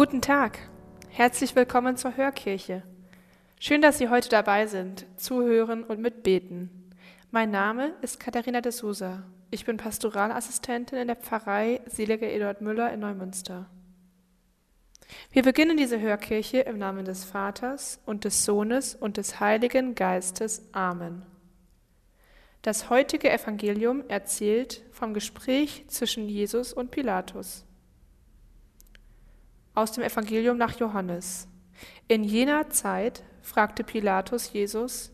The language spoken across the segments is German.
Guten Tag, herzlich willkommen zur Hörkirche. Schön, dass Sie heute dabei sind, zuhören und mitbeten. Mein Name ist Katharina de Sousa. Ich bin Pastoralassistentin in der Pfarrei Seliger Eduard Müller in Neumünster. Wir beginnen diese Hörkirche im Namen des Vaters und des Sohnes und des Heiligen Geistes. Amen. Das heutige Evangelium erzählt vom Gespräch zwischen Jesus und Pilatus. Aus dem Evangelium nach Johannes. In jener Zeit fragte Pilatus Jesus,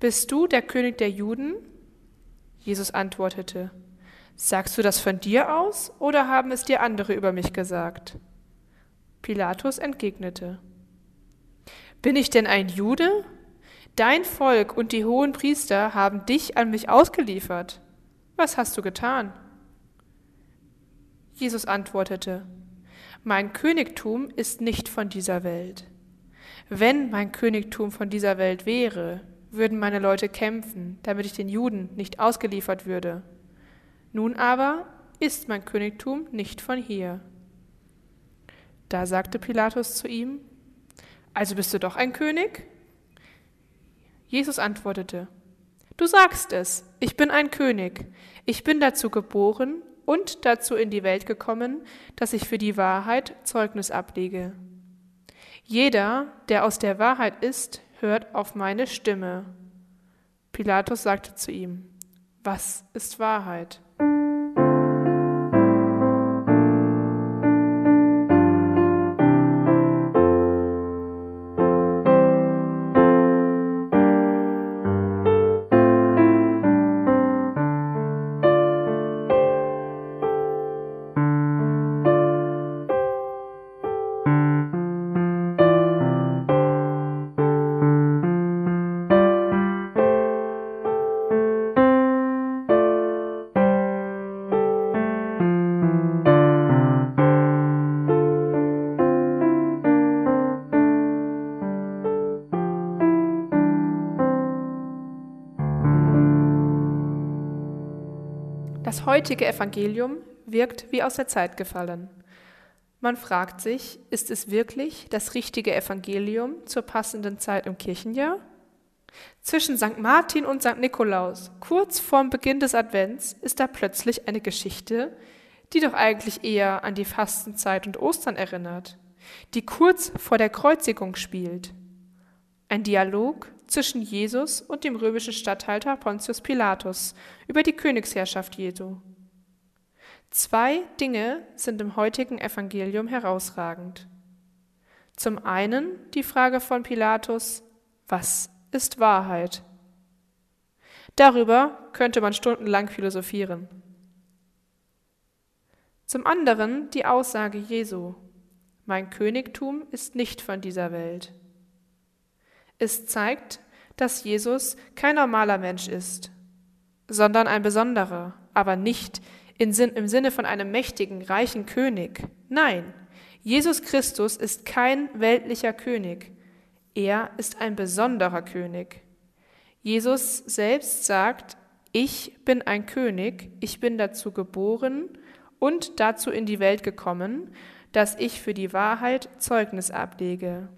Bist du der König der Juden? Jesus antwortete, Sagst du das von dir aus oder haben es dir andere über mich gesagt? Pilatus entgegnete, Bin ich denn ein Jude? Dein Volk und die hohen Priester haben dich an mich ausgeliefert. Was hast du getan? Jesus antwortete, Mein Königtum ist nicht von dieser Welt. Wenn mein Königtum von dieser Welt wäre, würden meine Leute kämpfen, damit ich den Juden nicht ausgeliefert würde. Nun aber ist mein Königtum nicht von hier. Da sagte Pilatus zu ihm, Also bist du doch ein König? Jesus antwortete, Du sagst es, ich bin ein König. Ich bin dazu geboren und dazu in die Welt gekommen, dass ich für die Wahrheit Zeugnis ablege. Jeder, der aus der Wahrheit ist, hört auf meine Stimme. Pilatus sagte zu ihm, Was ist Wahrheit? Das heutige Evangelium wirkt wie aus der Zeit gefallen. Man fragt sich, ist es wirklich das richtige Evangelium zur passenden Zeit im Kirchenjahr? Zwischen St. Martin und St. Nikolaus, kurz vorm Beginn des Advents, ist da plötzlich eine Geschichte, die doch eigentlich eher an die Fastenzeit und Ostern erinnert, die kurz vor der Kreuzigung spielt. Ein Dialog zwischen Jesus und dem römischen Statthalter Pontius Pilatus über die Königsherrschaft Jesu. Zwei Dinge sind im heutigen Evangelium herausragend. Zum einen die Frage von Pilatus, was ist Wahrheit? Darüber könnte man stundenlang philosophieren. Zum anderen die Aussage Jesu, mein Königtum ist nicht von dieser Welt. Es zeigt, dass Jesus kein normaler Mensch ist, sondern ein besonderer, aber nicht im Sinne von einem mächtigen, reichen König. Nein, Jesus Christus ist kein weltlicher König. Er ist ein besonderer König. Jesus selbst sagt, ich bin ein König, ich bin dazu geboren und dazu in die Welt gekommen, dass ich für die Wahrheit Zeugnis ablege.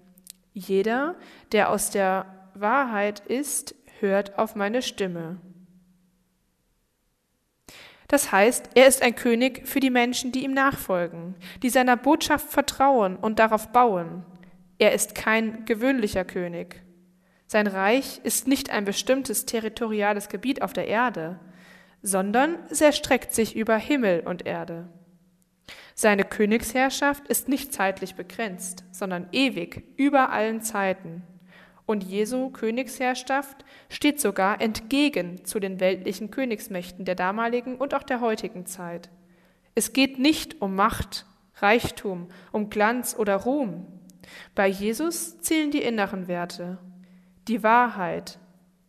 Jeder, der aus der Wahrheit ist, hört auf meine Stimme. Das heißt, er ist ein König für die Menschen, die ihm nachfolgen, die seiner Botschaft vertrauen und darauf bauen. Er ist kein gewöhnlicher König. Sein Reich ist nicht ein bestimmtes territoriales Gebiet auf der Erde, sondern es erstreckt sich über Himmel und Erde. Seine Königsherrschaft ist nicht zeitlich begrenzt, sondern ewig, über allen Zeiten. Und Jesu Königsherrschaft steht sogar entgegen zu den weltlichen Königsmächten der damaligen und auch der heutigen Zeit. Es geht nicht um Macht, Reichtum, um Glanz oder Ruhm. Bei Jesus zählen die inneren Werte. Die Wahrheit,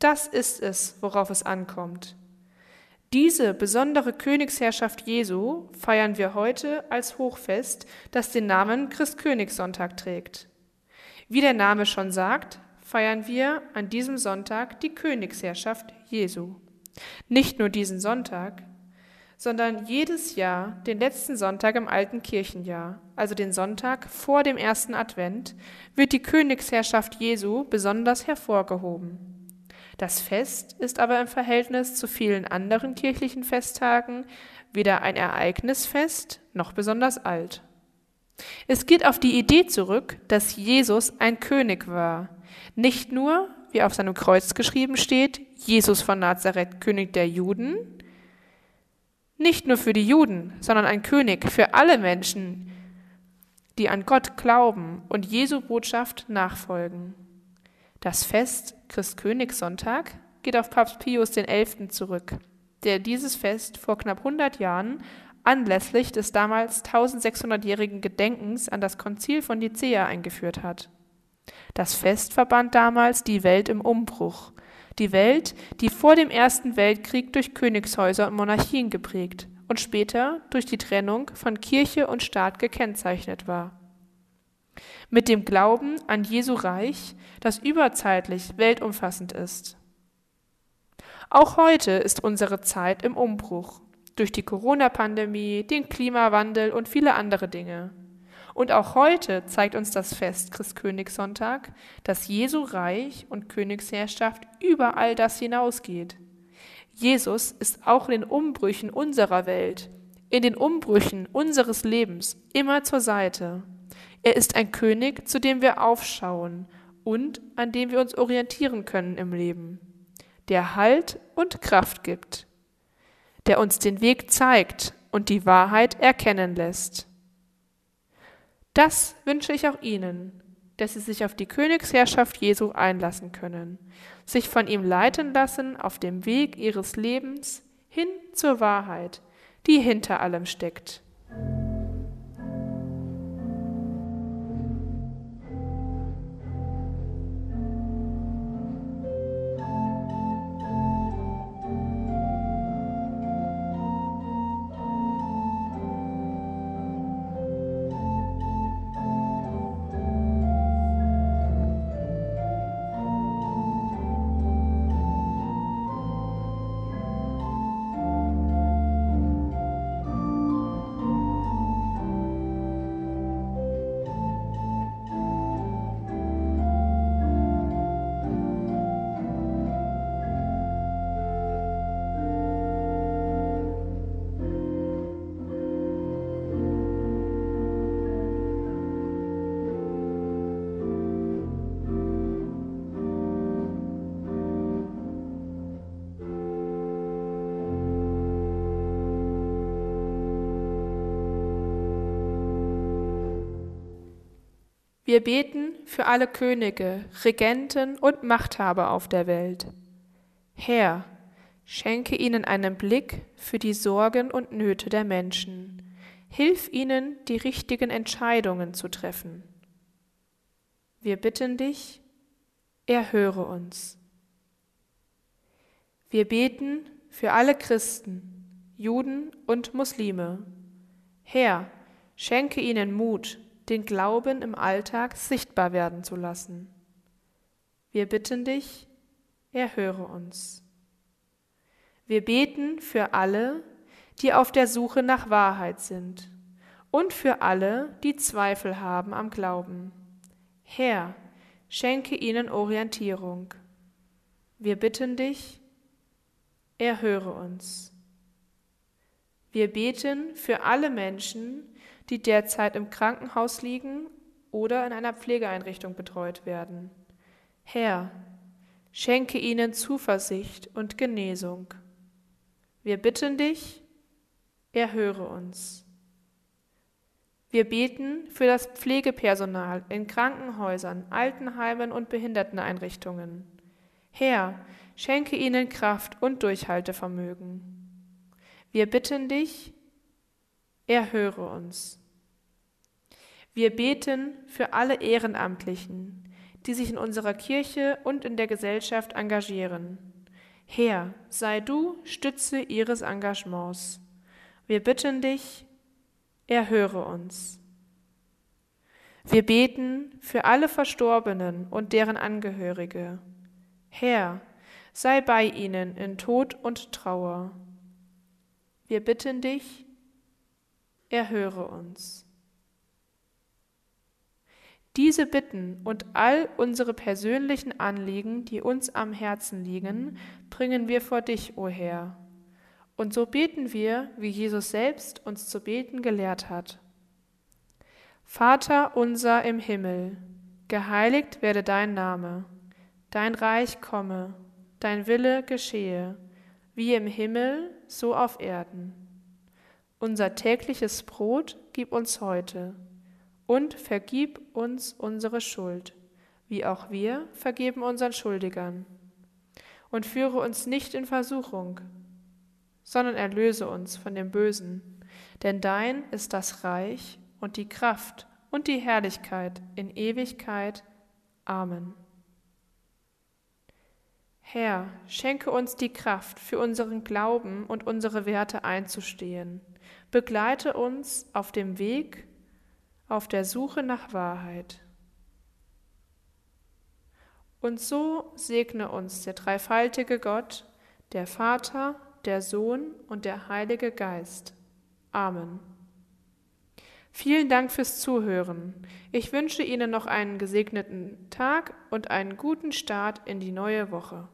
das ist es, worauf es ankommt. Diese besondere Königsherrschaft Jesu feiern wir heute als Hochfest, das den Namen Christkönigssonntag trägt. Wie der Name schon sagt, feiern wir an diesem Sonntag die Königsherrschaft Jesu. Nicht nur diesen Sonntag, sondern jedes Jahr den letzten Sonntag im alten Kirchenjahr, also den Sonntag vor dem ersten Advent, wird die Königsherrschaft Jesu besonders hervorgehoben. Das Fest ist aber im Verhältnis zu vielen anderen kirchlichen Festtagen weder ein Ereignisfest noch besonders alt. Es geht auf die Idee zurück, dass Jesus ein König war, nicht nur, wie auf seinem Kreuz geschrieben steht, Jesus von Nazareth, König der Juden, nicht nur für die Juden, sondern ein König für alle Menschen, die an Gott glauben und Jesu Botschaft nachfolgen. Das Fest Christkönigssonntag geht auf Papst Pius XI. zurück, der dieses Fest vor knapp 100 Jahren anlässlich des damals 1600-jährigen Gedenkens an das Konzil von Nicäa eingeführt hat. Das Fest verband damals die Welt im Umbruch, die Welt, die vor dem Ersten Weltkrieg durch Königshäuser und Monarchien geprägt und später durch die Trennung von Kirche und Staat gekennzeichnet war. Mit dem Glauben an Jesu Reich, das überzeitlich weltumfassend ist. Auch heute ist unsere Zeit im Umbruch durch die Corona-Pandemie, den Klimawandel und viele andere Dinge. Und auch heute zeigt uns das Fest Christkönigssonntag, dass Jesu Reich und Königsherrschaft über all das hinausgeht. Jesus ist auch in den Umbrüchen unserer Welt, in den Umbrüchen unseres Lebens immer zur Seite. Er ist ein König, zu dem wir aufschauen und an dem wir uns orientieren können im Leben, der Halt und Kraft gibt, der uns den Weg zeigt und die Wahrheit erkennen lässt. Das wünsche ich auch Ihnen, dass Sie sich auf die Königsherrschaft Jesu einlassen können, sich von ihm leiten lassen auf dem Weg Ihres Lebens hin zur Wahrheit, die hinter allem steckt. Wir beten für alle Könige, Regenten und Machthaber auf der Welt. Herr, schenke ihnen einen Blick für die Sorgen und Nöte der Menschen. Hilf ihnen, die richtigen Entscheidungen zu treffen. Wir bitten dich, erhöre uns. Wir beten für alle Christen, Juden und Muslime. Herr, schenke ihnen Mut, den Glauben im Alltag sichtbar werden zu lassen. Wir bitten dich, erhöre uns. Wir beten für alle, die auf der Suche nach Wahrheit sind und für alle, die Zweifel haben am Glauben. Herr, schenke ihnen Orientierung. Wir bitten dich, erhöre uns. Wir beten für alle Menschen, die derzeit im Krankenhaus liegen oder in einer Pflegeeinrichtung betreut werden. Herr, schenke ihnen Zuversicht und Genesung. Wir bitten dich, erhöre uns. Wir beten für das Pflegepersonal in Krankenhäusern, Altenheimen und Behinderteneinrichtungen. Herr, schenke ihnen Kraft und Durchhaltevermögen. Wir bitten dich, erhöre uns. Wir beten für alle Ehrenamtlichen, die sich in unserer Kirche und in der Gesellschaft engagieren. Herr, sei du Stütze ihres Engagements. Wir bitten dich, erhöre uns. Wir beten für alle Verstorbenen und deren Angehörige. Herr, sei bei ihnen in Tod und Trauer. Wir bitten dich, erhöre uns. Diese Bitten und all unsere persönlichen Anliegen, die uns am Herzen liegen, bringen wir vor dich, o Herr. Und so beten wir, wie Jesus selbst uns zu beten gelehrt hat. Vater unser im Himmel, geheiligt werde dein Name, dein Reich komme, dein Wille geschehe, wie im Himmel, so auf Erden. Unser tägliches Brot gib uns heute und vergib uns unsere Schuld, wie auch wir vergeben unseren Schuldigern. Und führe uns nicht in Versuchung, sondern erlöse uns von dem Bösen, denn dein ist das Reich und die Kraft und die Herrlichkeit in Ewigkeit. Amen. Herr, schenke uns die Kraft, für unseren Glauben und unsere Werte einzustehen. Begleite uns auf dem Weg, auf der Suche nach Wahrheit. Und so segne uns der dreifaltige Gott, der Vater, der Sohn und der Heilige Geist. Amen. Vielen Dank fürs Zuhören. Ich wünsche Ihnen noch einen gesegneten Tag und einen guten Start in die neue Woche.